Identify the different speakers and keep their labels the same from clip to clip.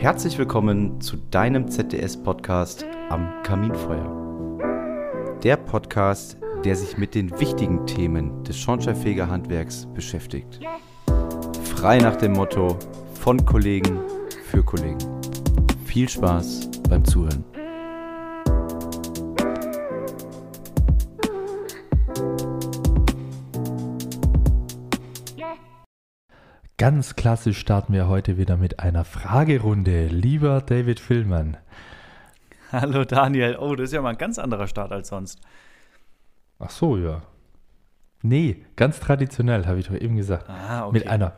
Speaker 1: Herzlich willkommen zu deinem ZDS-Podcast am Kaminfeuer. Der Podcast, der sich mit den wichtigen Themen des Schornsteinfegerhandwerks beschäftigt. Frei nach dem Motto von Kollegen für Kollegen. Viel Spaß beim Zuhören.
Speaker 2: Ganz klassisch starten wir heute wieder mit einer Fragerunde. Lieber David Villmann.
Speaker 3: Hallo Daniel. Oh, das ist ja mal ein ganz anderer Start als sonst.
Speaker 2: Ach so, ja. Nee, ganz traditionell, habe ich doch eben gesagt.
Speaker 3: Ah, okay.
Speaker 2: Mit einer,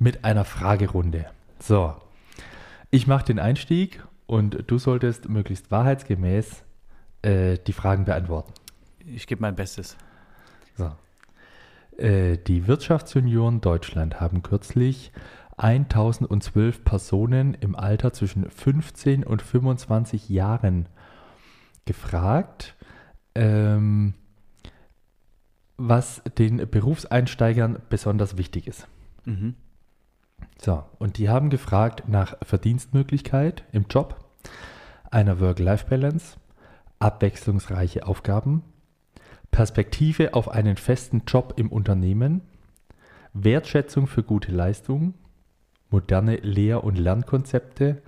Speaker 2: mit einer Fragerunde. So, ich mache den Einstieg und du solltest möglichst wahrheitsgemäß äh, die Fragen beantworten.
Speaker 3: Ich gebe mein Bestes.
Speaker 2: So. Äh, die Wirtschaftsunion Deutschland haben kürzlich 1012 Personen im Alter zwischen 15 und 25 Jahren gefragt, ähm, was den Berufseinsteigern besonders wichtig ist.
Speaker 3: Mhm.
Speaker 2: So, und die haben gefragt nach Verdienstmöglichkeit im Job, einer Work-Life-Balance, abwechslungsreiche Aufgaben, Perspektive auf einen festen Job im Unternehmen, Wertschätzung für gute Leistung, moderne Lehr- und Lernkonzepte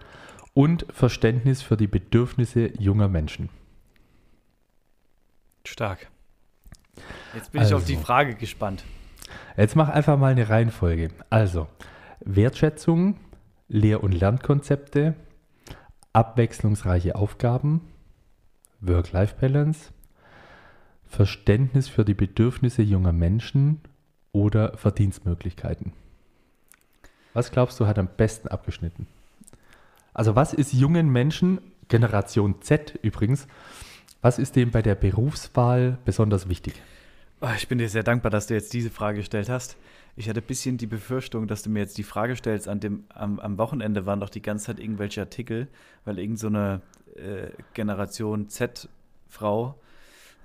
Speaker 2: und Verständnis für die Bedürfnisse junger Menschen.
Speaker 3: Stark. Jetzt bin ich auf die
Speaker 2: Also.
Speaker 3: Frage gespannt.
Speaker 2: Jetzt mach einfach mal eine Reihenfolge. Also, Wertschätzung, Lehr- und Lernkonzepte, abwechslungsreiche Aufgaben, Work-Life-Balance, Verständnis für die Bedürfnisse junger Menschen oder Verdienstmöglichkeiten. Was glaubst du hat am besten abgeschnitten? Also was ist jungen Menschen, Generation Z übrigens, was ist dem bei der Berufswahl besonders wichtig?
Speaker 3: Oh, Ich bin dir sehr dankbar, dass du jetzt diese Frage gestellt hast. Ich hatte ein bisschen die Befürchtung, dass du mir jetzt die Frage stellst, an dem, am, am Wochenende waren doch die ganze Zeit irgendwelche Artikel, weil irgend so äh, Generation Z-Frau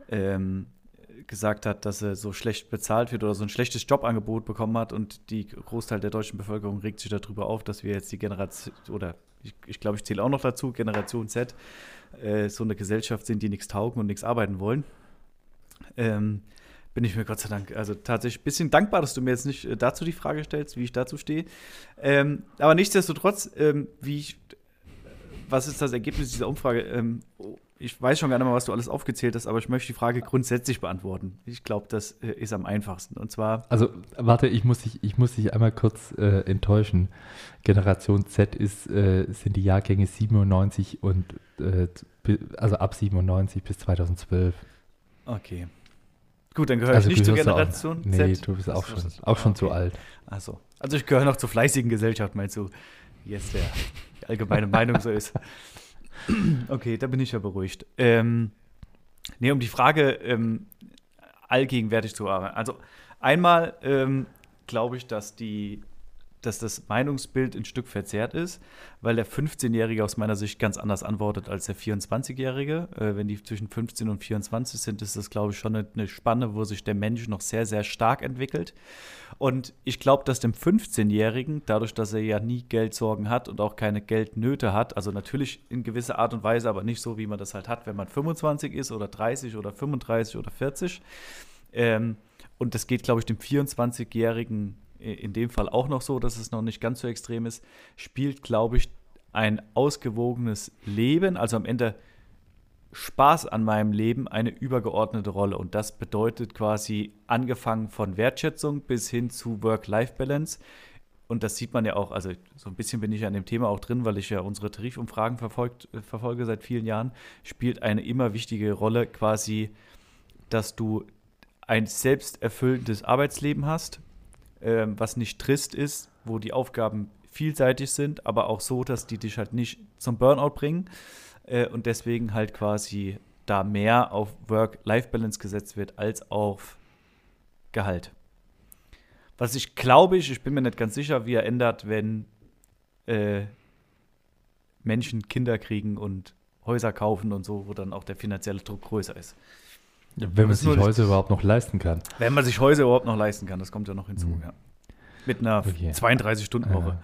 Speaker 3: ähm, gesagt hat, dass sie so schlecht bezahlt wird oder so ein schlechtes Jobangebot bekommen hat und die Großteil der deutschen Bevölkerung regt sich darüber auf, dass wir jetzt die Generation, oder ich, ich glaube, ich zähle auch noch dazu, Generation Z, äh, so eine Gesellschaft sind, die nichts taugen und nichts arbeiten wollen. Ähm, bin ich mir Gott sei Dank, also tatsächlich ein bisschen dankbar, dass du mir jetzt nicht äh, dazu die Frage stellst, wie ich dazu stehe. Ähm, aber nichtsdestotrotz, ähm, wie ich, was ist das Ergebnis dieser Umfrage? Ich weiß schon gar nicht mal, was du alles aufgezählt hast, aber ich möchte die Frage grundsätzlich beantworten. Ich glaube, das äh, ist am einfachsten. Und zwar,
Speaker 2: Also, warte, ich muss dich, ich muss dich einmal kurz äh, enttäuschen. Generation Z ist, äh, sind die Jahrgänge 97 und äh, also ab 97 bis 2012.
Speaker 3: okay. Gut, dann gehöre
Speaker 2: also
Speaker 3: ich nicht zur
Speaker 2: du auch-
Speaker 3: Generation
Speaker 2: Nee,
Speaker 3: Z.
Speaker 2: du bist auch schon, auch schon zu
Speaker 3: okay.
Speaker 2: alt.
Speaker 3: Also, also ich gehöre noch zur fleißigen Gesellschaft, meinst du? Jetzt der die allgemeine Meinung so ist. Okay, da bin ich ja beruhigt. Ähm, nee, um die Frage ähm, allgegenwärtig zu haben. Also einmal ähm, glaube ich, dass die dass das Meinungsbild ein Stück verzerrt ist, weil der 15-Jährige aus meiner Sicht ganz anders antwortet als der 24-Jährige. Äh, wenn die zwischen 15 und 24 sind, ist das, glaube ich, schon eine, eine Spanne, wo sich der Mensch noch sehr, sehr stark entwickelt. Und ich glaube, dass dem 15-Jährigen, dadurch, dass er ja nie Geldsorgen hat und auch keine Geldnöte hat, also natürlich in gewisser Art und Weise, aber nicht so, wie man das halt hat, wenn man 25 ist oder 30 oder 35 oder 40. Ähm, und das geht, glaube ich, dem 24-Jährigen in dem Fall auch noch so, dass es noch nicht ganz so extrem ist, spielt, glaube ich, ein ausgewogenes Leben, also am Ende Spaß an meinem Leben eine übergeordnete Rolle. Und das bedeutet quasi angefangen von Wertschätzung bis hin zu Work-Life-Balance. Und das sieht man ja auch, also so ein bisschen bin ich an dem Thema auch drin, weil ich ja unsere Tarifumfragen verfolgt, äh, verfolge seit vielen Jahren, spielt eine immer wichtige Rolle quasi, dass du ein selbsterfüllendes Arbeitsleben hast, ähm, was nicht trist ist, wo die Aufgaben vielseitig sind, aber auch so, dass die dich halt nicht zum Burnout bringen äh, und deswegen halt quasi da mehr auf Work-Life-Balance gesetzt wird als auf Gehalt. Was ich glaube ich, ich bin mir nicht ganz sicher, wie er ändert, wenn äh, Menschen Kinder kriegen und Häuser kaufen und so, wo dann auch der finanzielle Druck größer ist.
Speaker 2: Wenn man sich Häuser überhaupt noch leisten kann.
Speaker 3: Wenn man sich Häuser überhaupt noch leisten kann, das kommt ja noch hinzu.
Speaker 2: Mhm.
Speaker 3: Ja. Mit einer
Speaker 2: Okay.
Speaker 3: 32-Stunden-Woche.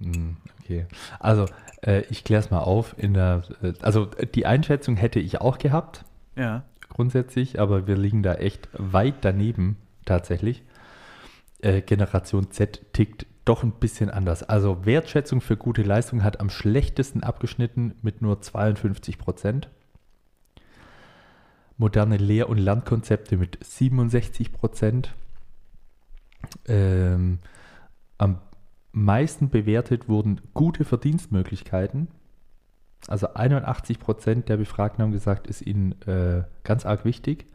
Speaker 2: Hm, Okay. Also, äh, ich kläre es mal auf. In der, äh, also, die Einschätzung hätte ich auch gehabt,
Speaker 3: Ja.
Speaker 2: grundsätzlich, aber wir liegen da echt weit daneben, tatsächlich. Äh, Generation Z tickt doch ein bisschen anders. Also, Wertschätzung für gute Leistung hat am schlechtesten abgeschnitten mit nur 52 Prozent. Moderne Lehr- und Lernkonzepte mit 67 Prozent. Ähm, am meisten bewertet wurden gute Verdienstmöglichkeiten. Also 81 Prozent der Befragten haben gesagt, ist ihnen äh, ganz arg wichtig.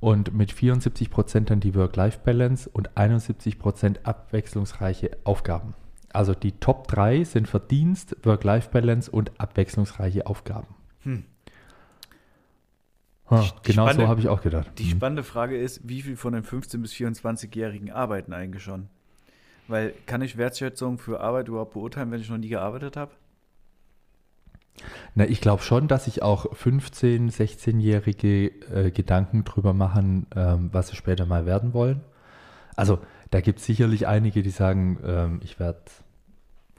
Speaker 2: Und mit 74 Prozent dann die Work-Life-Balance und 71 Prozent abwechslungsreiche Aufgaben. Also die Top 3 sind Verdienst, Work-Life-Balance und abwechslungsreiche Aufgaben.
Speaker 3: Hm.
Speaker 2: Ha,
Speaker 3: Die
Speaker 2: genau so
Speaker 3: spannende-
Speaker 2: habe ich auch gedacht.
Speaker 3: Die
Speaker 2: Mhm.
Speaker 3: spannende Frage ist, wie viel von den 15- bis 24-Jährigen arbeiten eigentlich schon? Weil kann ich Wertschätzung für Arbeit überhaupt beurteilen, wenn ich noch nie gearbeitet habe?
Speaker 2: Na, ich glaube schon, dass sich auch 15-, 16-Jährige äh, Gedanken drüber machen, ähm, was sie später mal werden wollen. Also da gibt es sicherlich einige, die sagen, ähm, ich werde,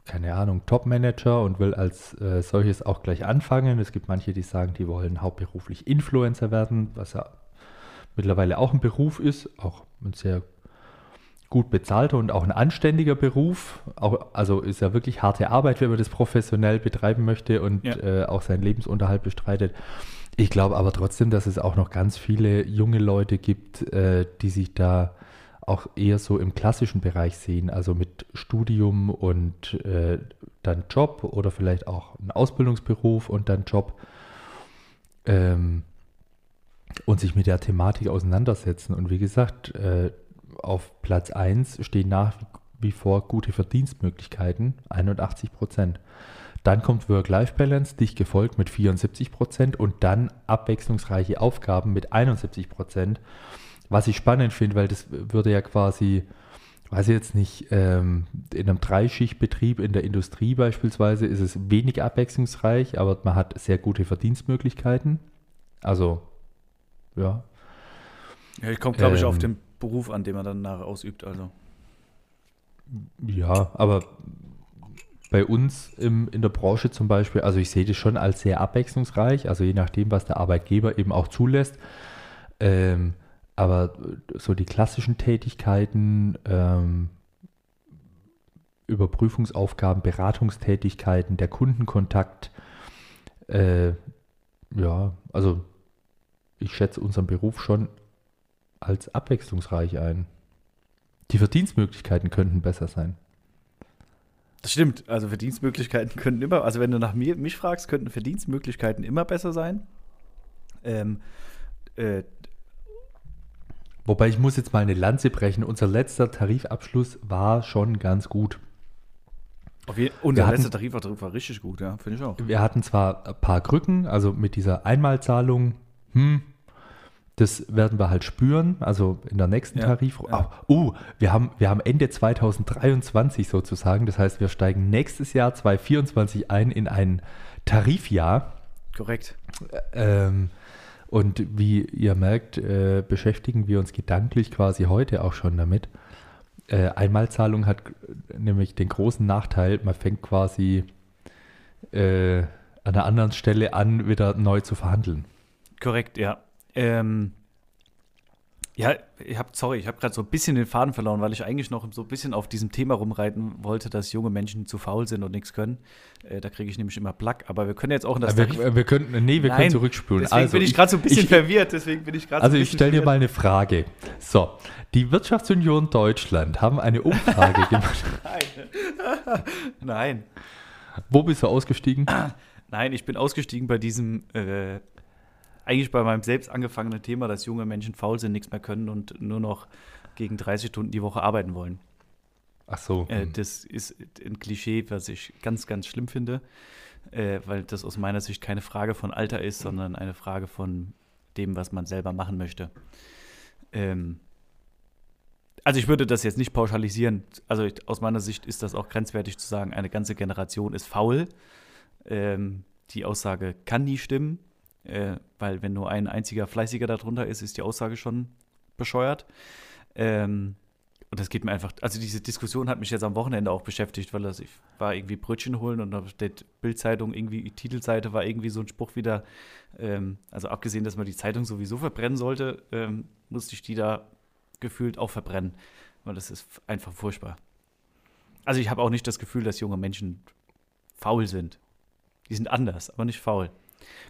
Speaker 2: keine Ahnung, Top-Manager und will als äh, solches auch gleich anfangen. Es gibt manche, die sagen, die wollen hauptberuflich Influencer werden, was ja mittlerweile auch ein Beruf ist, auch ein sehr gut bezahlter und auch ein anständiger Beruf. Auch, also ist ja wirklich harte Arbeit, wenn man das professionell betreiben möchte und
Speaker 3: Ja.
Speaker 2: äh, auch seinen Lebensunterhalt bestreitet. Ich glaube aber trotzdem, dass es auch noch ganz viele junge Leute gibt, äh, die sich da auch eher so im klassischen Bereich sehen, also mit Studium und äh, dann Job oder vielleicht auch ein Ausbildungsberuf und dann Job ähm, und sich mit der Thematik auseinandersetzen. Und wie gesagt, äh, auf Platz 1 stehen nach wie vor gute Verdienstmöglichkeiten, 81 Prozent. Dann kommt Work-Life-Balance, dicht gefolgt mit 74 Prozent und dann abwechslungsreiche Aufgaben mit 71 Prozent. Was ich spannend finde, weil das würde ja quasi, weiß ich jetzt nicht, ähm, in einem Dreischichtbetrieb in der Industrie beispielsweise ist es wenig abwechslungsreich, aber man hat sehr gute Verdienstmöglichkeiten. Also, ja,
Speaker 3: Ja, ich komme, glaube ich, auf
Speaker 2: Ähm.
Speaker 3: den Beruf an, den man dann nachher ausübt. Also.
Speaker 2: Ja, aber bei uns im, in der Branche zum Beispiel, also ich sehe das schon als sehr abwechslungsreich, also je nachdem, was der Arbeitgeber eben auch zulässt. Ähm, aber so die klassischen Tätigkeiten, ähm, Überprüfungsaufgaben, Beratungstätigkeiten, der Kundenkontakt, äh, ja, also ich schätze unseren Beruf schon als abwechslungsreich ein. Die Verdienstmöglichkeiten könnten besser sein.
Speaker 3: Das stimmt. Also Verdienstmöglichkeiten könnten immer, also wenn du nach mir, mich fragst, könnten Verdienstmöglichkeiten immer besser sein. Ähm, äh,
Speaker 2: Wobei ich muss jetzt mal eine Lanze brechen. Unser letzter Tarifabschluss war schon ganz gut.
Speaker 3: je, unser
Speaker 2: hatten-
Speaker 3: letzter Tarifvertrag war richtig gut, ja, finde ich auch.
Speaker 2: Wir hatten zwar ein paar Krücken, also mit dieser Einmalzahlung, hm, das werden wir halt spüren, also in der nächsten
Speaker 3: Ja,
Speaker 2: Tarif.
Speaker 3: ja.
Speaker 2: Oh, wir haben, wir haben Ende 2023 sozusagen, das heißt, wir steigen nächstes Jahr 2024 ein in ein Tarifjahr.
Speaker 3: Korrekt.
Speaker 2: Ähm, und wie ihr merkt, äh, beschäftigen wir uns gedanklich quasi heute auch schon damit. Äh, Einmalzahlung hat nämlich den großen Nachteil, man fängt quasi äh, an einer anderen Stelle an, wieder neu zu verhandeln.
Speaker 3: Korrekt, ja. Ähm, ja, ich habe, sorry, ich habe gerade so ein bisschen den Faden verloren, weil ich eigentlich noch so ein bisschen auf diesem Thema rumreiten wollte, dass junge Menschen zu faul sind und nichts können. Äh, da kriege ich nämlich immer Plack. Aber wir können jetzt auch in das
Speaker 2: wir,
Speaker 3: Tarif-
Speaker 2: wir könnten, nee, wir
Speaker 3: Nein,
Speaker 2: können zurückspulen.
Speaker 3: Deswegen bin ich gerade so ein bisschen
Speaker 2: ich-
Speaker 3: verwirrt. Deswegen bin ich gerade
Speaker 2: Also
Speaker 3: so
Speaker 2: ich stelle dir mal eine Frage. So, die Wirtschaftsunion Deutschland haben eine Umfrage gemacht.
Speaker 3: Nein. Nein.
Speaker 2: Wo bist du ausgestiegen?
Speaker 3: Nein, ich bin ausgestiegen bei diesem, äh, eigentlich bei meinem selbst angefangenen Thema, dass junge Menschen faul sind, nichts mehr können und nur noch gegen 30 Stunden die Woche arbeiten wollen.
Speaker 2: Ach so.
Speaker 3: Äh,
Speaker 2: hm.
Speaker 3: das ist ein Klischee, was ich ganz, ganz schlimm finde, äh, weil das aus meiner Sicht keine Frage von Alter ist, sondern eine Frage von dem, was man selber machen möchte. Ähm, also ich würde das jetzt nicht pauschalisieren. Also ich, aus meiner Sicht ist das auch grenzwertig zu sagen, eine ganze Generation ist faul. Ähm, die Aussage kann nie stimmen, äh, weil wenn nur ein einziger Fleißiger darunter ist, ist die Aussage schon bescheuert. Ähm, und das geht mir einfach, also diese Diskussion hat mich jetzt am Wochenende auch beschäftigt, weil das, ich war irgendwie Brötchen holen und auf der Bildzeitung irgendwie, die Titelseite war irgendwie so ein Spruch wieder, ähm, also abgesehen, dass man die Zeitung sowieso verbrennen sollte, ähm, musste ich die da gefühlt auch verbrennen, weil das ist einfach furchtbar. Also ich habe auch nicht das Gefühl, dass junge Menschen faul sind. Die sind anders, aber nicht faul.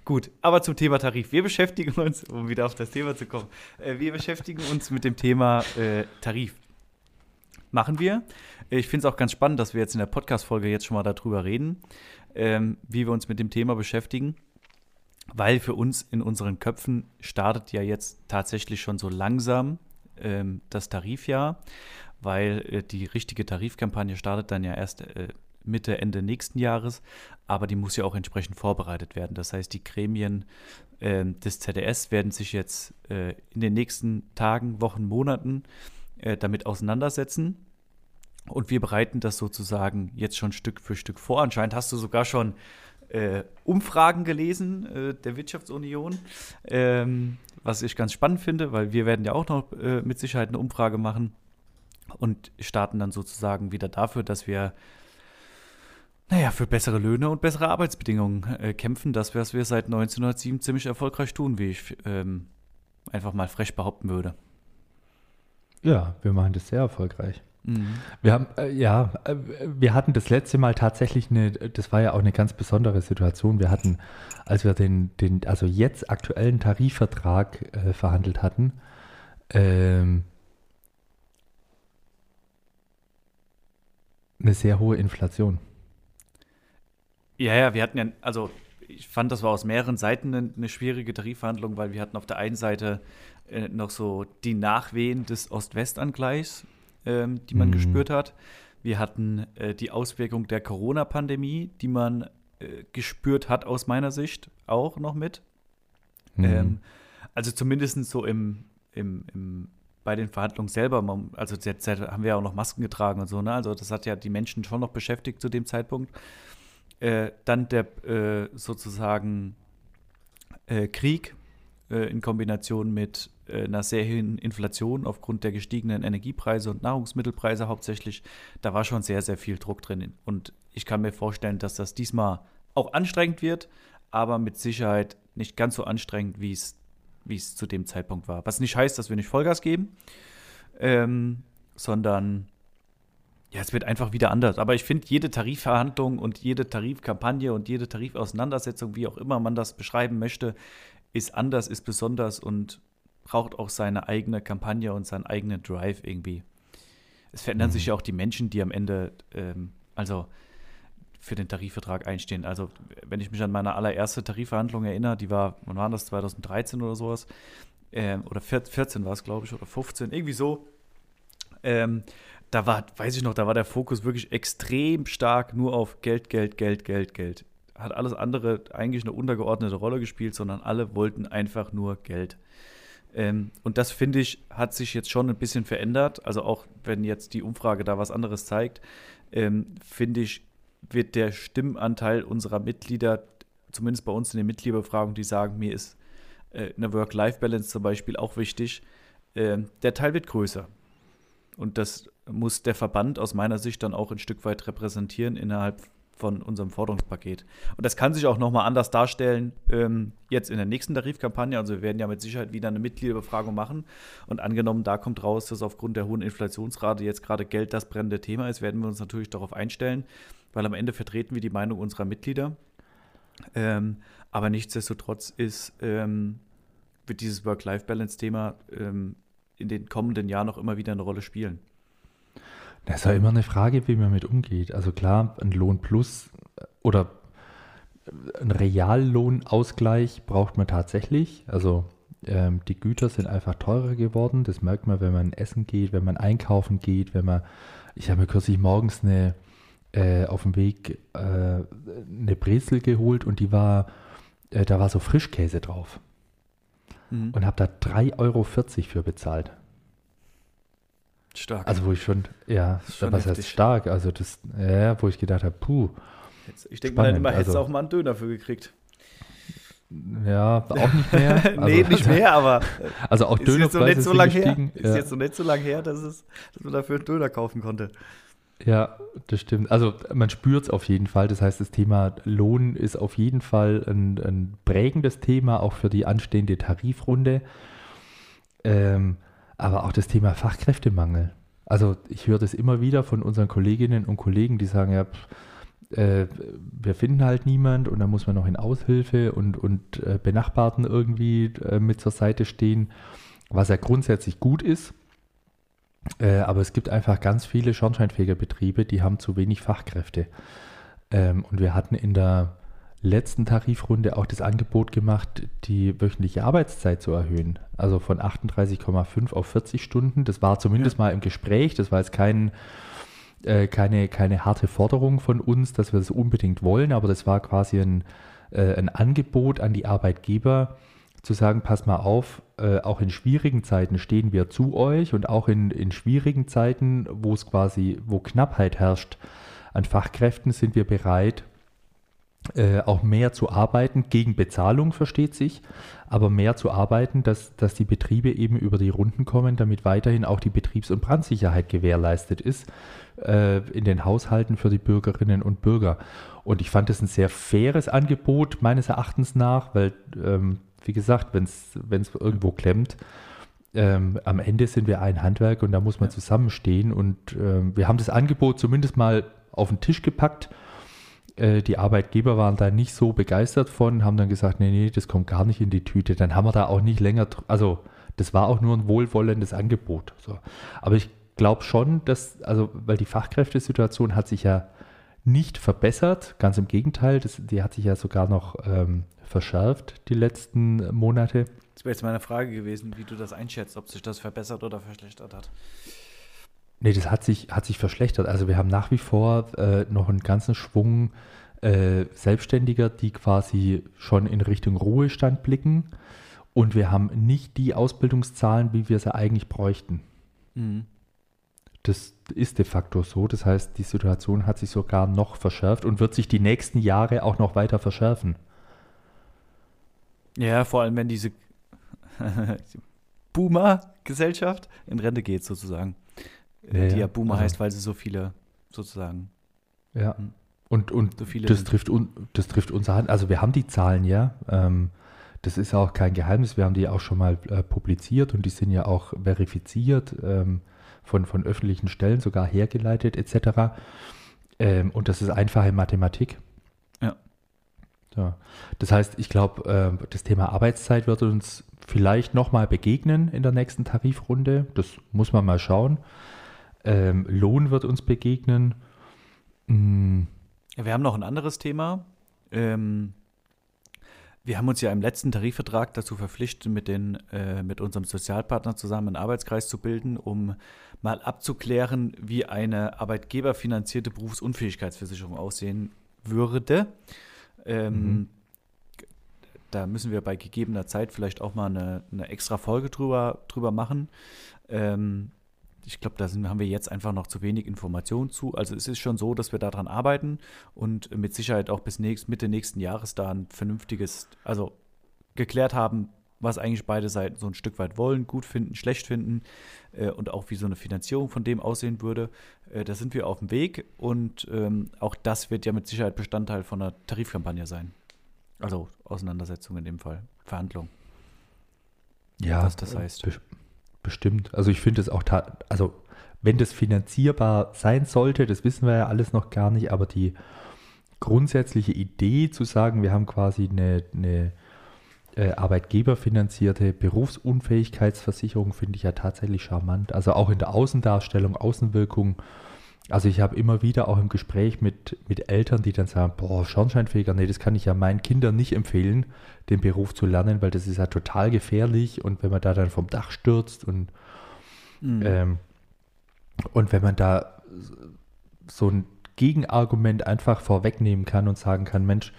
Speaker 3: Gut, aber zum Thema Tarif. Wir beschäftigen uns, um wieder auf das Thema zu kommen, äh, wir beschäftigen uns mit dem Thema äh, Tarif. Machen wir. Ich finde es auch ganz spannend, dass wir jetzt in der Podcast-Folge jetzt schon mal darüber reden, ähm, wie wir uns mit dem Thema beschäftigen, weil für uns in unseren Köpfen startet ja jetzt tatsächlich schon so langsam ähm, das Tarifjahr, weil äh, die richtige Tarifkampagne startet dann ja erst äh, Mitte, Ende nächsten Jahres, aber die muss ja auch entsprechend vorbereitet werden. Das heißt, die Gremien äh, des ZDS werden sich jetzt äh, in den nächsten Tagen, Wochen, Monaten äh, damit auseinandersetzen. Und wir bereiten das sozusagen jetzt schon Stück für Stück vor. Anscheinend hast du sogar schon äh, Umfragen gelesen äh, der Wirtschaftsunion, ähm, was ich ganz spannend finde, weil wir werden ja auch noch äh, mit Sicherheit eine Umfrage machen und starten dann sozusagen wieder dafür, dass wir naja, für bessere Löhne und bessere Arbeitsbedingungen äh, kämpfen. Das, was wir seit 1907 ziemlich erfolgreich tun, wie ich ähm, einfach mal frech behaupten würde.
Speaker 2: Ja, wir machen das sehr erfolgreich.
Speaker 3: Mhm.
Speaker 2: Wir haben, äh, ja, äh, wir hatten das letzte Mal tatsächlich eine, das war ja auch eine ganz besondere Situation. Wir hatten, als wir den, den also jetzt aktuellen Tarifvertrag äh, verhandelt hatten, ähm, eine sehr hohe Inflation.
Speaker 3: Ja, ja, wir hatten ja, also ich fand, das war aus mehreren Seiten eine, eine schwierige Tarifverhandlung, weil wir hatten auf der einen Seite äh, noch so die Nachwehen des Ost-West-Angleichs, ähm, die man
Speaker 2: Mhm.
Speaker 3: gespürt hat. Wir hatten äh, die Auswirkung der Corona-Pandemie, die man äh, gespürt hat aus meiner Sicht auch noch mit.
Speaker 2: Mhm.
Speaker 3: Ähm, also zumindest so im, im, im, bei den Verhandlungen selber, man, also jetzt haben wir ja auch noch Masken getragen und so, ne? Also das hat ja die Menschen schon noch beschäftigt zu dem Zeitpunkt. Äh, dann der äh, sozusagen äh, Krieg äh, in Kombination mit äh, einer sehr hohen Inflation aufgrund der gestiegenen Energiepreise und Nahrungsmittelpreise hauptsächlich, da war schon sehr, sehr viel Druck drin. Und ich kann mir vorstellen, dass das diesmal auch anstrengend wird, aber mit Sicherheit nicht ganz so anstrengend, wie es wie es zu dem Zeitpunkt war. Was nicht heißt, dass wir nicht Vollgas geben, ähm, sondern ja, es wird einfach wieder anders. Aber ich finde, jede Tarifverhandlung und jede Tarifkampagne und jede Tarifauseinandersetzung, wie auch immer man das beschreiben möchte, ist anders, ist besonders und braucht auch seine eigene Kampagne und seinen eigenen Drive irgendwie. Es verändern
Speaker 2: Mhm.
Speaker 3: sich ja auch die Menschen, die am Ende, ähm, also für den Tarifvertrag einstehen. Also, wenn ich mich an meine allererste Tarifverhandlung erinnere, die war, wann war das, 2013 oder sowas? Ähm, oder 14 war es, glaube ich, oder 15, irgendwie so. Ähm, da war, weiß ich noch, da war der Fokus wirklich extrem stark nur auf Geld, Geld, Geld, Geld, Geld. Hat alles andere eigentlich eine untergeordnete Rolle gespielt, sondern alle wollten einfach nur Geld. Ähm, und das finde ich, hat sich jetzt schon ein bisschen verändert. Also auch wenn jetzt die Umfrage da was anderes zeigt, ähm, finde ich, wird der Stimmanteil unserer Mitglieder, zumindest bei uns in den Mitgliederbefragungen, die sagen, mir ist äh, eine Work-Life-Balance zum Beispiel auch wichtig, ähm, der Teil wird größer. Und das muss der Verband aus meiner Sicht dann auch ein Stück weit repräsentieren innerhalb von unserem Forderungspaket. Und das kann sich auch nochmal anders darstellen ähm, jetzt in der nächsten Tarifkampagne. Also wir werden ja mit Sicherheit wieder eine Mitgliederbefragung machen. Und angenommen, da kommt raus, dass aufgrund der hohen Inflationsrate jetzt gerade Geld das brennende Thema ist, werden wir uns natürlich darauf einstellen, weil am Ende vertreten wir die Meinung unserer Mitglieder. Ähm, aber nichtsdestotrotz ist, ähm, wird dieses Work-Life-Balance-Thema ähm, in den kommenden Jahren noch immer wieder eine Rolle spielen.
Speaker 2: Das ist ja immer eine Frage, wie man mit umgeht. Also klar, ein Lohn plus äh, oder ein Reallohnausgleich braucht man tatsächlich. Also ähm, die Güter sind einfach teurer geworden. Das merkt man, wenn man essen geht, wenn man einkaufen geht, wenn man. Ich habe mir kürzlich morgens eine äh, auf dem Weg äh, eine Brezel geholt und die war, äh, da war so Frischkäse drauf
Speaker 3: Mhm.
Speaker 2: und habe da 3,40 Euro für bezahlt.
Speaker 3: Stark.
Speaker 2: Also wo ich schon, ja,
Speaker 3: schon
Speaker 2: was heißt
Speaker 3: heftig.
Speaker 2: stark? Also das, ja, wo ich gedacht habe, puh,
Speaker 3: Jetzt- ich denke mal, dann immer hättest
Speaker 2: also-
Speaker 3: auch mal einen Döner für gekriegt.
Speaker 2: Ja, auch nicht mehr.
Speaker 3: Also, nee, nicht mehr, aber.
Speaker 2: Also auch
Speaker 3: Dönerpreise ist jetzt so lange her. Ist ja. jetzt noch nicht so lange her, dass, es, dass man dafür einen Döner kaufen konnte.
Speaker 2: Ja, das stimmt. Also man spürt es auf jeden Fall. Das heißt, das Thema Lohn ist auf jeden Fall ein, ein prägendes Thema, auch für die anstehende Tarifrunde. Ähm, aber auch das Thema Fachkräftemangel. Also ich höre das immer wieder von unseren Kolleginnen und Kollegen, die sagen, ja, äh, wir finden halt niemand und dann muss man noch in Aushilfe und, und äh, Benachbarten irgendwie äh, mit zur Seite stehen, was ja grundsätzlich gut ist. Äh, aber es gibt einfach ganz viele Schornsteinfegerbetriebe, die haben zu wenig Fachkräfte. Ähm, und wir hatten in der letzten Tarifrunde auch das Angebot gemacht, die wöchentliche Arbeitszeit zu erhöhen. Also von 38,5 auf 40 Stunden. Das war zumindest ja. mal im Gespräch. Das war jetzt kein, äh, keine, keine harte Forderung von uns, dass wir das unbedingt wollen, aber das war quasi ein, äh, ein Angebot an die Arbeitgeber, zu sagen, pass mal auf, äh, auch in schwierigen Zeiten stehen wir zu euch und auch in, in schwierigen Zeiten, wo es quasi, wo Knappheit herrscht an Fachkräften, sind wir bereit, äh, auch mehr zu arbeiten, gegen Bezahlung versteht sich, aber mehr zu arbeiten, dass, dass die Betriebe eben über die Runden kommen, damit weiterhin auch die Betriebs- und Brandsicherheit gewährleistet ist äh, in den Haushalten für die Bürgerinnen und Bürger. Und ich fand das ein sehr faires Angebot meines Erachtens nach, weil, ähm, wie gesagt, wenn es irgendwo klemmt, ähm, am Ende sind wir ein Handwerk und da muss man ja. zusammenstehen. Und ähm, wir haben das Angebot zumindest mal auf den Tisch gepackt äh, die Arbeitgeber waren da nicht so begeistert von, haben dann gesagt, nee, nee, das kommt gar nicht in die Tüte. Dann haben wir da auch nicht länger, also das war auch nur ein wohlwollendes Angebot. So. Aber ich glaube schon, dass, also, weil die Fachkräftesituation hat sich ja nicht verbessert, ganz im Gegenteil, das, die hat sich ja sogar noch ähm, verschärft die letzten Monate.
Speaker 3: Das wäre jetzt meine Frage gewesen, wie du das einschätzt, ob sich das verbessert oder verschlechtert hat.
Speaker 2: Nee, das hat sich, hat sich verschlechtert. Also wir haben nach wie vor äh, noch einen ganzen Schwung äh, Selbstständiger, die quasi schon in Richtung Ruhestand blicken. Und wir haben nicht die Ausbildungszahlen, wie wir sie eigentlich bräuchten. Mhm. Das ist de facto so. Das heißt, die Situation hat sich sogar noch verschärft und wird sich die nächsten Jahre auch noch weiter verschärfen.
Speaker 3: Ja, vor allem wenn diese Boomer-Gesellschaft in Rente geht, sozusagen ja, die ja Boomer also. heißt, weil sie so viele sozusagen.
Speaker 2: Ja. Hm, und, und so das, trifft un, das trifft unser Hand. Also wir haben die Zahlen ja. Ähm, das ist auch kein Geheimnis. Wir haben die auch schon mal äh, publiziert und die sind ja auch verifiziert ähm, von, von öffentlichen Stellen, sogar hergeleitet etc. Ähm, und das ist einfache Mathematik.
Speaker 3: Ja.
Speaker 2: So. Das heißt, ich glaube, äh, das Thema Arbeitszeit wird uns vielleicht nochmal begegnen in der nächsten Tarifrunde. Das muss man mal schauen. Ähm, Lohn wird uns begegnen.
Speaker 3: Mhm. Wir haben noch ein anderes Thema. Ähm, wir haben uns ja im letzten Tarifvertrag dazu verpflichtet, mit, den, äh, mit unserem Sozialpartner zusammen einen Arbeitskreis zu bilden, um mal abzuklären, wie eine arbeitgeberfinanzierte Berufsunfähigkeitsversicherung aussehen würde. Ähm, mhm. Da müssen wir bei gegebener Zeit vielleicht auch mal eine, eine extra Folge drüber, drüber machen. Ähm, ich glaube, da sind, haben wir jetzt einfach noch zu wenig Informationen zu. Also es ist schon so, dass wir daran arbeiten und mit Sicherheit auch bis nächst, Mitte nächsten Jahres da ein vernünftiges, also geklärt haben, was eigentlich beide Seiten so ein Stück weit wollen, gut finden, schlecht finden äh, und auch wie so eine Finanzierung von dem aussehen würde. Äh, da sind wir auf dem Weg und ähm, auch das wird ja mit Sicherheit Bestandteil von einer Tarifkampagne sein. Also Auseinandersetzung in dem Fall, Verhandlung.
Speaker 2: Ja, was das heißt. Bestimmt. Also ich finde es auch, also wenn das finanzierbar sein sollte, das wissen wir ja alles noch gar nicht, aber die grundsätzliche Idee zu sagen, wir haben quasi eine, eine äh, arbeitgeberfinanzierte Berufsunfähigkeitsversicherung, finde ich ja tatsächlich charmant. Also auch in der Außendarstellung, Außenwirkung also ich habe immer wieder auch im Gespräch mit, mit Eltern, die dann sagen, boah, Schornsteinfeger, nee, das kann ich ja meinen Kindern nicht empfehlen, den Beruf zu lernen, weil das ist ja total gefährlich und wenn man da dann vom Dach stürzt und, mhm. ähm, und wenn man da so ein Gegenargument einfach vorwegnehmen kann und sagen kann, Mensch,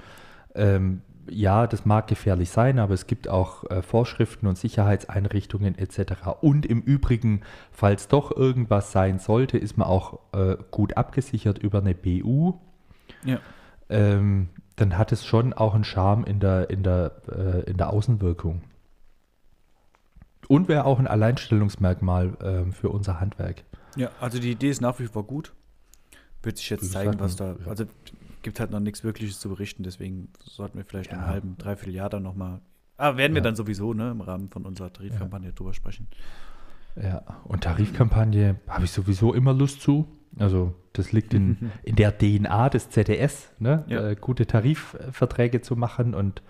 Speaker 2: ähm, ja, das mag gefährlich sein, aber es gibt auch äh, Vorschriften und Sicherheitseinrichtungen etc. Und im Übrigen, falls doch irgendwas sein sollte, ist man auch äh, gut abgesichert über eine BU.
Speaker 3: Ja.
Speaker 2: Ähm, dann hat es schon auch einen Charme in der, in der, äh, in der Außenwirkung. Und wäre auch ein Alleinstellungsmerkmal äh, für unser Handwerk.
Speaker 3: Ja, also die Idee ist nach wie vor gut. Wird sich jetzt
Speaker 2: Das
Speaker 3: zeigen, was da. Also gibt halt noch nichts Wirkliches zu berichten, deswegen sollten wir vielleicht in einem
Speaker 2: Ja.
Speaker 3: halben, dreiviertel Jahr dann nochmal. Ah, werden wir
Speaker 2: Ja.
Speaker 3: dann sowieso, ne, im Rahmen von unserer Tarifkampagne drüber sprechen.
Speaker 2: Ja, und Tarifkampagne habe ich sowieso immer Lust zu. Also das liegt in, in der DNA des ZDS, ne?
Speaker 3: Ja.
Speaker 2: äh, gute Tarifverträge zu machen und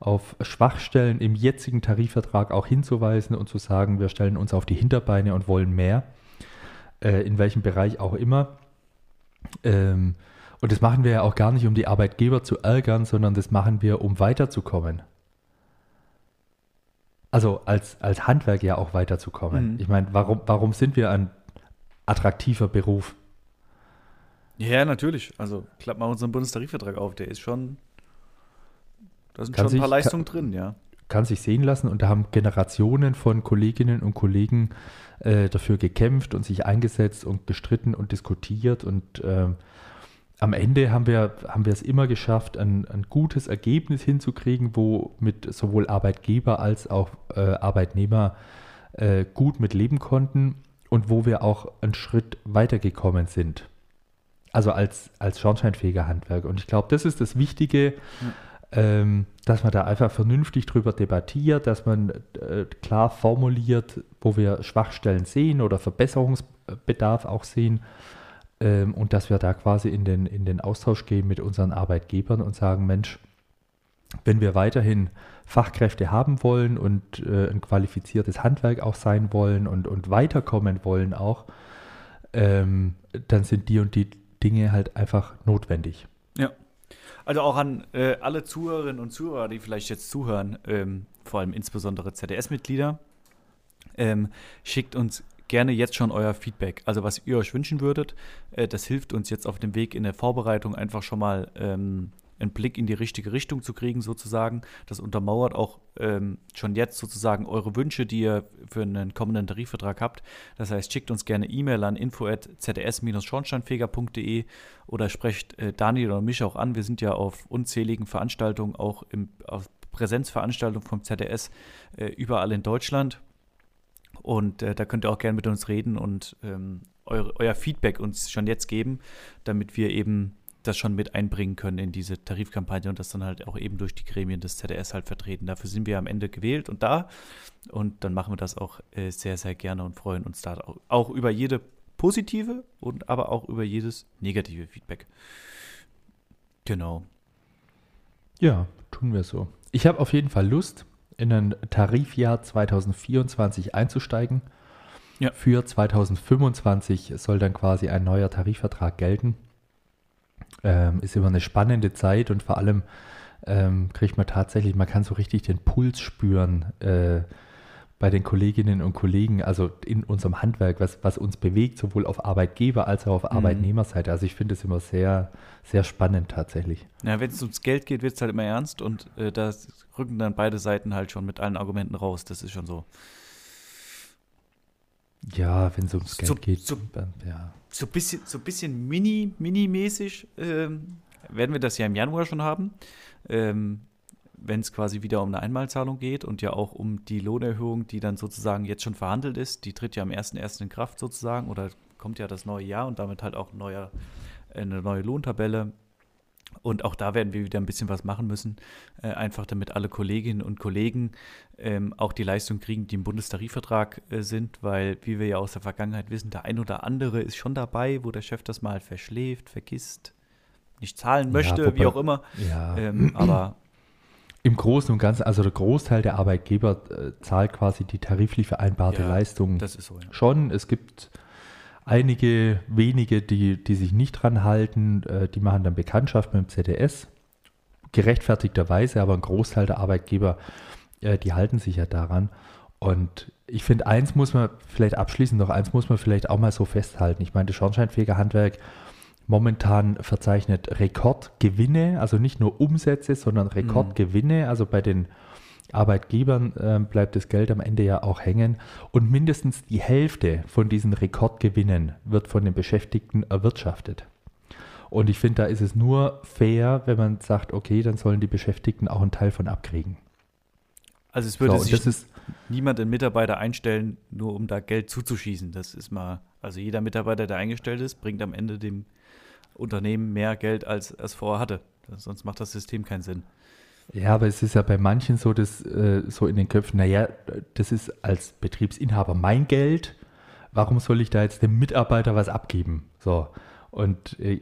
Speaker 2: auf Schwachstellen im jetzigen Tarifvertrag auch hinzuweisen und zu sagen, wir stellen uns auf die Hinterbeine und wollen mehr, äh, in welchem Bereich auch immer. Ähm, und das machen wir ja auch gar nicht, um die Arbeitgeber zu ärgern, sondern das machen wir, um weiterzukommen. Also als, als Handwerk ja auch weiterzukommen.
Speaker 3: Mhm.
Speaker 2: Ich meine, warum, warum sind wir ein attraktiver Beruf?
Speaker 3: Ja, natürlich. Also klapp mal unseren Bundestarifvertrag auf, der ist schon. Da sind
Speaker 2: Kann
Speaker 3: schon ein paar Leistungen drin, ja.
Speaker 2: Kann sich sehen lassen und da haben Generationen von Kolleginnen und Kollegen äh, dafür gekämpft und sich eingesetzt und gestritten und diskutiert und ähm, am Ende haben wir, haben wir es immer geschafft, ein, ein gutes Ergebnis hinzukriegen, wo mit sowohl Arbeitgeber als auch äh, Arbeitnehmer äh, gut mit leben konnten und wo wir auch einen Schritt weitergekommen sind. Also als, als schornsteinfähiger Handwerk. Und ich glaube, das ist das Wichtige, ähm, dass man da einfach vernünftig drüber debattiert, dass man äh, klar formuliert, wo wir Schwachstellen sehen oder Verbesserungsbedarf auch sehen ähm, und dass wir da quasi in den, in den Austausch gehen mit unseren Arbeitgebern und sagen, Mensch, wenn wir weiterhin Fachkräfte haben wollen und äh, ein qualifiziertes Handwerk auch sein wollen und, und weiterkommen wollen auch, ähm, dann sind die und die Dinge halt einfach notwendig.
Speaker 3: Ja. Also auch an äh, alle Zuhörerinnen und Zuhörer, die vielleicht jetzt zuhören, ähm, vor allem insbesondere ZDS-Mitglieder, ähm, schickt uns gerne jetzt schon euer Feedback. Also was ihr euch wünschen würdet, äh, das hilft uns jetzt auf dem Weg in der Vorbereitung einfach schon mal ähm, einen Blick in die richtige Richtung zu kriegen, sozusagen. Das untermauert auch ähm, schon jetzt sozusagen eure Wünsche, die ihr für einen kommenden Tarifvertrag habt. Das heißt, schickt uns gerne E-Mail an info.zds-schornsteinfeger.de oder sprecht äh, Daniel oder mich auch an. Wir sind ja auf unzähligen Veranstaltungen, auch im, auf Präsenzveranstaltungen vom ZDS äh, überall in Deutschland. Und äh, da könnt ihr auch gerne mit uns reden und ähm, eure, euer Feedback uns schon jetzt geben, damit wir eben das schon mit einbringen können in diese Tarifkampagne und das dann halt auch eben durch die Gremien des ZDS halt vertreten. Dafür sind wir am Ende gewählt und da. Und dann machen wir das auch äh, sehr, sehr gerne und freuen uns da auch, auch über jede positive und aber auch über jedes negative Feedback. Genau.
Speaker 2: Ja, tun wir so. Ich habe auf jeden Fall Lust, in ein Tarifjahr 2024 einzusteigen.
Speaker 3: Ja.
Speaker 2: Für 2025 soll dann quasi ein neuer Tarifvertrag gelten. Ähm, ist immer eine spannende Zeit und vor allem ähm, kriegt man tatsächlich, man kann so richtig den Puls spüren äh, bei den Kolleginnen und Kollegen, also in unserem Handwerk, was, was uns bewegt, sowohl auf Arbeitgeber- als auch auf
Speaker 3: Mhm.
Speaker 2: Arbeitnehmerseite. Also ich finde es immer sehr, sehr spannend tatsächlich.
Speaker 3: Ja, wenn es ums Geld geht, wird es halt immer ernst und äh, da rücken dann beide Seiten halt schon mit allen Argumenten raus. Das ist schon so.
Speaker 2: Ja, wenn es ums Geld
Speaker 3: So-
Speaker 2: geht,
Speaker 3: so-
Speaker 2: dann, ja.
Speaker 3: So ein bisschen, so bisschen mini, mini-mäßig ähm, werden wir das ja im Januar schon haben. Ähm, wenn es quasi wieder um eine Einmalzahlung geht und ja auch um die Lohnerhöhung, die dann sozusagen jetzt schon verhandelt ist. Die tritt ja am 1.1. in Kraft sozusagen oder kommt ja das neue Jahr und damit halt auch ein neuer, eine neue Lohntabelle. Und auch da werden wir wieder ein bisschen was machen müssen, äh, einfach damit alle Kolleginnen und Kollegen ähm, auch die Leistung kriegen, die im Bundestarifvertrag äh, sind, weil, wie wir ja aus der Vergangenheit wissen, der ein oder andere ist schon dabei, wo der Chef das mal verschläft, vergisst, nicht zahlen
Speaker 2: Ja,
Speaker 3: möchte,
Speaker 2: wobei-
Speaker 3: wie auch immer.
Speaker 2: ja.
Speaker 3: Ähm, aber
Speaker 2: Im Großen und Ganzen, also der Großteil der Arbeitgeber äh, zahlt quasi die tariflich vereinbarte
Speaker 3: Ja,
Speaker 2: Leistung
Speaker 3: so, ja.
Speaker 2: schon. Es gibt einige wenige, die, die sich nicht dran halten, äh, die machen dann Bekanntschaft mit dem ZDS. Gerechtfertigterweise, aber ein Großteil der Arbeitgeber, äh, die halten sich ja daran. Und ich finde, eins muss man vielleicht abschließend noch, eins muss man vielleicht auch mal so festhalten. Ich meine, das Schornsteinfegerhandwerk momentan verzeichnet Rekordgewinne, also nicht nur Umsätze, sondern Rekordgewinne. Also bei den Arbeitgebern äh, bleibt das Geld am Ende ja auch hängen. Und mindestens die Hälfte von diesen Rekordgewinnen wird von den Beschäftigten erwirtschaftet. Und ich finde, da ist es nur fair, wenn man sagt, okay, dann sollen die Beschäftigten auch einen Teil von abkriegen.
Speaker 3: Also es würde
Speaker 2: So,
Speaker 3: sich
Speaker 2: ist,
Speaker 3: niemand einen Mitarbeiter einstellen, nur um da Geld zuzuschießen. Das ist mal, also jeder Mitarbeiter, der eingestellt ist, bringt am Ende dem Unternehmen mehr Geld, als es vorher hatte. Sonst macht das System keinen Sinn.
Speaker 2: Ja, aber es ist ja bei manchen so, dass äh, so in den Köpfen, naja, das ist als Betriebsinhaber mein Geld. Warum soll ich da jetzt dem Mitarbeiter was abgeben? So. Und äh,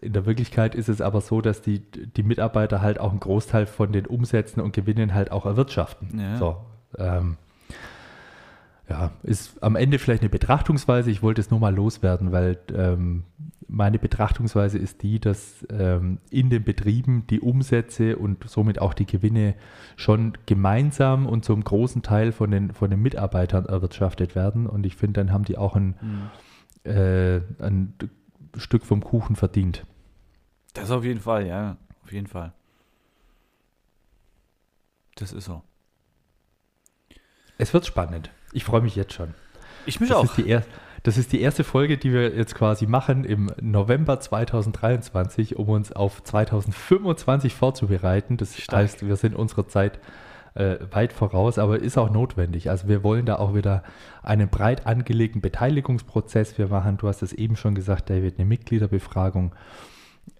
Speaker 2: in der Wirklichkeit ist es aber so, dass die, die Mitarbeiter halt auch einen Großteil von den Umsätzen und Gewinnen halt auch erwirtschaften.
Speaker 3: Ja.
Speaker 2: So. Ähm, ja, ist am Ende vielleicht eine Betrachtungsweise. Ich wollte es nur mal loswerden, weil ähm, meine Betrachtungsweise ist die, dass ähm, in den Betrieben die Umsätze und somit auch die Gewinne schon gemeinsam und zum großen Teil von den, von den Mitarbeitern erwirtschaftet werden. Und ich finde, dann haben die auch ein,
Speaker 3: Mhm.
Speaker 2: äh, ein Stück vom Kuchen verdient.
Speaker 3: Das auf jeden Fall, ja. Auf jeden Fall. Das ist so.
Speaker 2: Es wird spannend. Ich freue mich jetzt schon.
Speaker 3: Ich mich
Speaker 2: Das
Speaker 3: auch.
Speaker 2: ist, die er, das ist die erste Folge, die wir jetzt quasi machen im November 2023, um uns auf 2025 vorzubereiten. Das
Speaker 3: Stark.
Speaker 2: heißt, wir sind unserer Zeit äh, weit voraus, aber ist auch notwendig. Also wir wollen da auch wieder einen breit angelegten Beteiligungsprozess. Wir machen, du hast es eben schon gesagt, David, eine Mitgliederbefragung,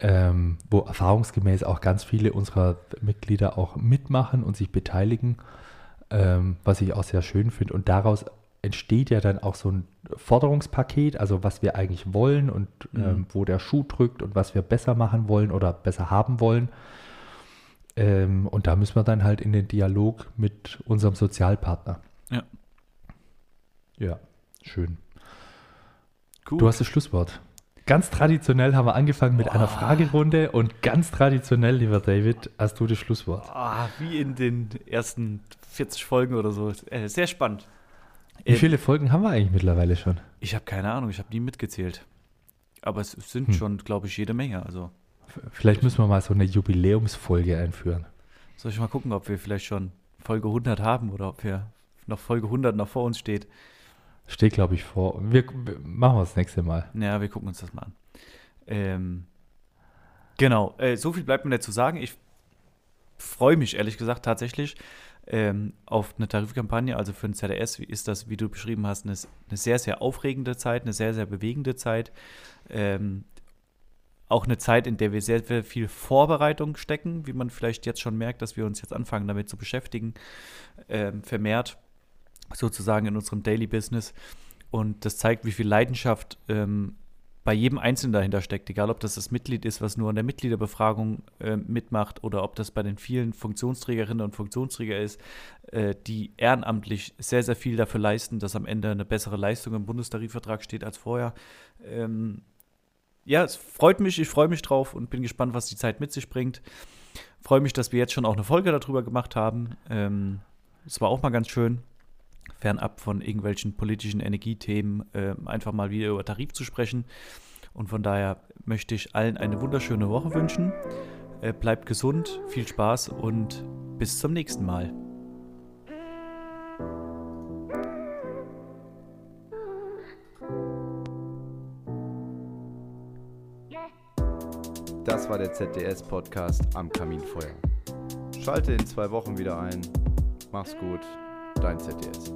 Speaker 2: ähm, wo erfahrungsgemäß auch ganz viele unserer Mitglieder auch mitmachen und sich beteiligen, ähm, was ich auch sehr schön finde. Und daraus entsteht ja dann auch so ein Forderungspaket, also was wir eigentlich wollen und
Speaker 3: Mhm.
Speaker 2: ähm, wo der Schuh drückt und was wir besser machen wollen oder besser haben wollen. Ähm, und da müssen wir dann halt in den Dialog mit unserem Sozialpartner.
Speaker 3: Ja.
Speaker 2: Ja, schön.
Speaker 3: Gut.
Speaker 2: Du hast das Schlusswort. Ganz traditionell haben wir angefangen mit einer Fragerunde und ganz traditionell, lieber David, hast du das Schlusswort.
Speaker 3: ah, wie in den ersten 40 Folgen oder so. Äh, sehr spannend.
Speaker 2: Wie
Speaker 3: Ähm,
Speaker 2: viele Folgen haben wir eigentlich mittlerweile schon?
Speaker 3: Ich habe keine Ahnung, ich habe nie mitgezählt. Aber es sind
Speaker 2: Hm.
Speaker 3: schon, glaube ich, jede Menge. Also
Speaker 2: Vielleicht müssen wir mal so eine Jubiläumsfolge einführen.
Speaker 3: soll ich mal gucken, ob wir vielleicht schon Folge 100 haben oder ob wir noch Folge 100 noch vor uns steht.
Speaker 2: Steht, glaube ich, vor. Wir, wir machen wir das nächste Mal.
Speaker 3: Naja, wir gucken uns das mal an. Ähm, genau, äh, so viel bleibt mir dazu sagen. Ich freue mich ehrlich gesagt tatsächlich ähm, auf eine Tarifkampagne. Also für ein ZDS ist das, wie du beschrieben hast, eine, eine sehr, sehr aufregende Zeit, eine sehr, sehr bewegende Zeit. Ähm, auch eine Zeit, in der wir sehr, sehr viel Vorbereitung stecken, wie man vielleicht jetzt schon merkt, dass wir uns jetzt anfangen damit zu beschäftigen, ähm, vermehrt sozusagen in unserem Daily Business. Und das zeigt, wie viel Leidenschaft ähm, bei jedem Einzelnen dahinter steckt, egal ob das das Mitglied ist, was nur an der Mitgliederbefragung äh, mitmacht oder ob das bei den vielen Funktionsträgerinnen und Funktionsträger ist, äh, die ehrenamtlich sehr, sehr viel dafür leisten, dass am Ende eine bessere Leistung im Bundestarifvertrag steht als vorher. Ähm, ja, es freut mich, ich freue mich drauf und bin gespannt, was die Zeit mit sich bringt. Freue mich, dass wir jetzt schon auch eine Folge darüber gemacht haben. Ähm, es war auch mal ganz schön, fernab von irgendwelchen politischen Energiethemen, äh, einfach mal wieder über Tarif zu sprechen. Und von daher möchte ich allen eine wunderschöne Woche wünschen. Äh, bleibt gesund, viel Spaß und bis zum nächsten Mal.
Speaker 1: Das war der ZDS-Podcast am Kaminfeuer. Schalte in zwei Wochen wieder ein. Mach's gut, dein ZDS.